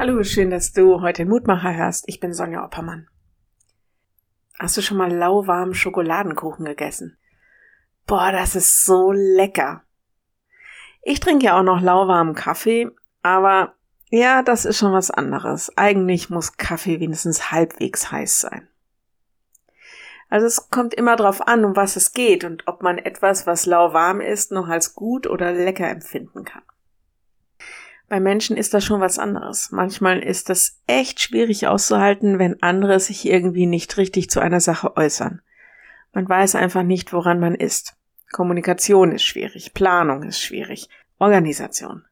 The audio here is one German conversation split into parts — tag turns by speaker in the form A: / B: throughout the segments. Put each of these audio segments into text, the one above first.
A: Hallo, schön, dass du heute Mutmacher hörst. Ich bin Sonja Oppermann. Hast du schon mal lauwarmen Schokoladenkuchen gegessen? Boah, das ist so lecker. Ich trinke ja auch noch lauwarmen Kaffee, aber ja, das ist schon was anderes. Eigentlich muss Kaffee wenigstens halbwegs heiß sein. Also es kommt immer drauf an, um was es geht und ob man etwas, was lauwarm ist, noch als gut oder lecker empfinden kann. Bei Menschen ist das schon was anderes. Manchmal ist das echt schwierig auszuhalten, wenn andere sich irgendwie nicht richtig zu einer Sache äußern. Man weiß einfach nicht, woran man ist. Kommunikation ist schwierig, Planung ist schwierig, Organisation.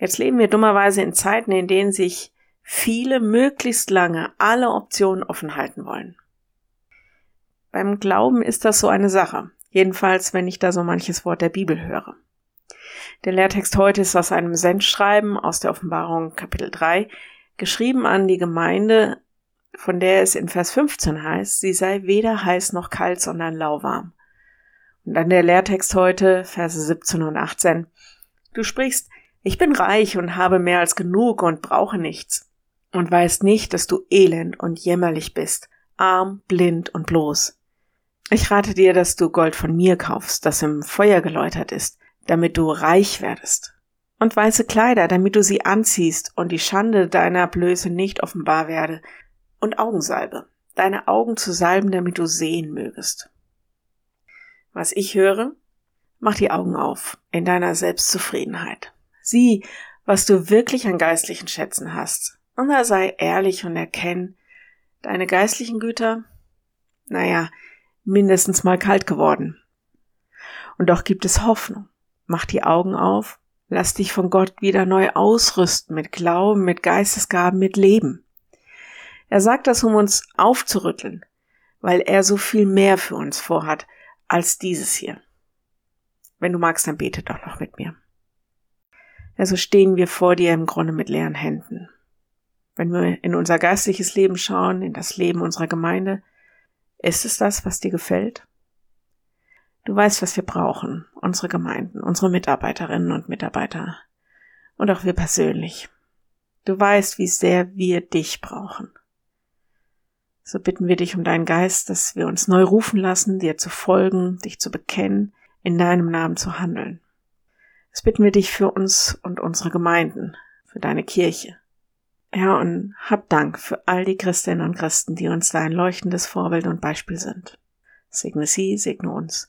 A: Jetzt leben wir dummerweise in Zeiten, in denen sich viele möglichst lange alle Optionen offen halten wollen. Beim Glauben ist das so eine Sache, jedenfalls wenn ich da so manches Wort der Bibel höre. Der Lehrtext heute ist aus einem Sendschreiben aus der Offenbarung Kapitel 3, geschrieben an die Gemeinde, von der es in Vers 15 heißt, sie sei weder heiß noch kalt, sondern lauwarm. Und dann der Lehrtext heute, Verse 17 und 18. Du sprichst, ich bin reich und habe mehr als genug und brauche nichts. Und weißt nicht, dass du elend und jämmerlich bist, arm, blind und bloß. Ich rate dir, dass du Gold von mir kaufst, das im Feuer geläutert ist, damit du reich werdest. Und weiße Kleider, damit du sie anziehst und die Schande deiner Blöße nicht offenbar werde. Und Augensalbe, deine Augen zu salben, damit du sehen mögest. Was ich höre, mach die Augen auf in deiner Selbstzufriedenheit. Sieh, was du wirklich an geistlichen Schätzen hast. Und da sei ehrlich und erkenn, deine geistlichen Güter, naja, mindestens mal kalt geworden. Und doch gibt es Hoffnung. Mach die Augen auf, lass dich von Gott wieder neu ausrüsten mit Glauben, mit Geistesgaben, mit Leben. Er sagt das, um uns aufzurütteln, weil er so viel mehr für uns vorhat als dieses hier. Wenn du magst, dann bete doch noch mit mir. Ja, so stehen wir vor dir im Grunde mit leeren Händen. Wenn wir in unser geistliches Leben schauen, in das Leben unserer Gemeinde, ist es das, was dir gefällt? Du weißt, was wir brauchen, unsere Gemeinden, unsere Mitarbeiterinnen und Mitarbeiter und auch wir persönlich. Du weißt, wie sehr wir dich brauchen. So bitten wir dich um deinen Geist, dass wir uns neu rufen lassen, dir zu folgen, dich zu bekennen, in deinem Namen zu handeln. Das bitten wir dich für uns und unsere Gemeinden, für deine Kirche. Herr, und hab Dank für all die Christinnen und Christen, die uns dein leuchtendes Vorbild und Beispiel sind. Segne sie, segne uns